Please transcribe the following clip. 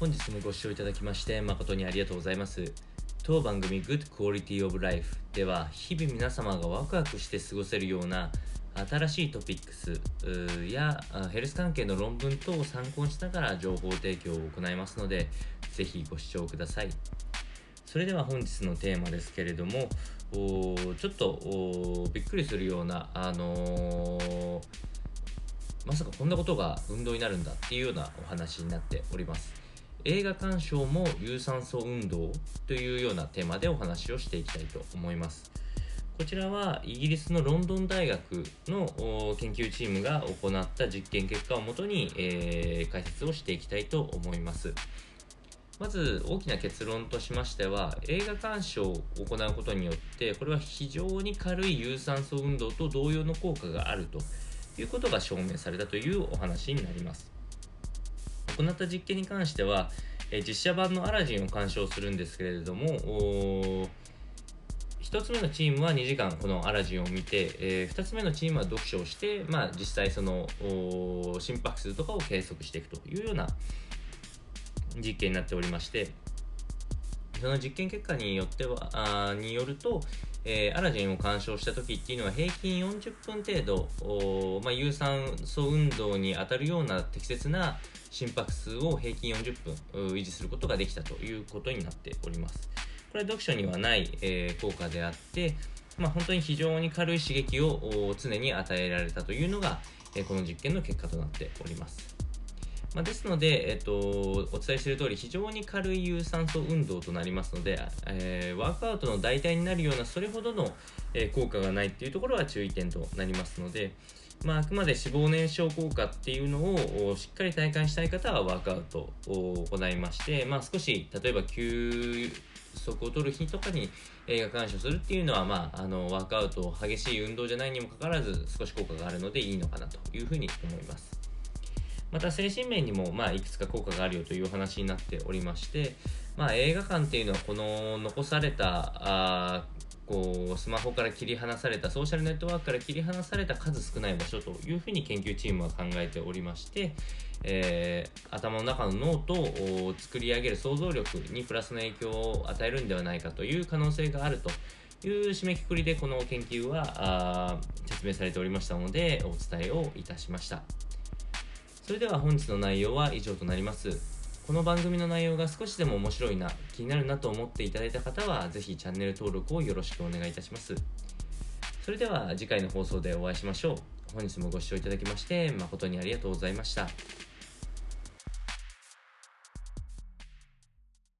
本日もご視聴いただきまして誠にありがとうございます。当番組 Good Quality of Life では日々皆様がワクワクして過ごせるような新しいトピックスやヘルス関係の論文等を参考にしながら情報提供を行いますのでぜひご視聴ください。それでは本日のテーマですけれどもちょっとびっくりするような、あのー、まさかこんなことが運動になるんだっていうようなお話になっております。映画鑑賞も有酸素運動というようなテーマでお話をしていきたいと思います。こちらはイギリスのロンドン大学の研究チームが行った実験結果をもとに、えー、解説をしていきたいと思います。まず大きな結論としましては映画鑑賞を行うことによってこれは非常に軽い有酸素運動と同様の効果があるということが証明されたというお話になります。行った実験に関しては、え実写版のアラジンを鑑賞するんですけれども1つ目のチームは2時間このアラジンを見て、えー、2つ目のチームは読書をして、まあ、実際その心拍数とかを計測していくというような実験になっておりましてその実験結果によってはあによると、えー、アラジンを鑑賞した時っていうのは平均40分程度、まあ、有酸素運動に当たるような適切な心拍数を平均40分維持することができたということになっております。これは読書にはない、えー、効果であって、まあ、本当に非常に軽い刺激を常に与えられたというのが、えー、この実験の結果となっております。まあ、ですので、えっと、お伝えしている通り、非常に軽い有酸素運動となりますので、えー、ワークアウトの代替になるような、それほどの、えー、効果がないっていうところは注意点となりますので、まあ、あくまで脂肪燃焼効果っていうのをしっかり体感したい方はワークアウトを行いまして、まあ、少し例えば休息を取る日とかに映画鑑賞するっていうのは、まあ、あのワークアウト激しい運動じゃないにもかかわらず少し効果があるのでいいのかなというふうに思います。また精神面にも、まあ、いくつか効果があるよという話になっておりまして、まあ、映画館っていうのはこの残されたあこうスマホから切り離されたソーシャルネットワークから切り離された数少ない場所というふうに研究チームは考えておりまして、えー、頭の中の脳と作り上げる想像力にプラスの影響を与えるんではないかという可能性があると。いう締めくくりでこの研究は説明されておりましたのでお伝えをいたしました。それでは本日の内容は以上となりますこの番組の内容が少しでも面白いな、気になるなと思っていただいた方は、ぜひチャンネル登録をよろしくお願いいたします。それでは次回の放送でお会いしましょう。本日もご視聴いただきまして誠にありがとうございました。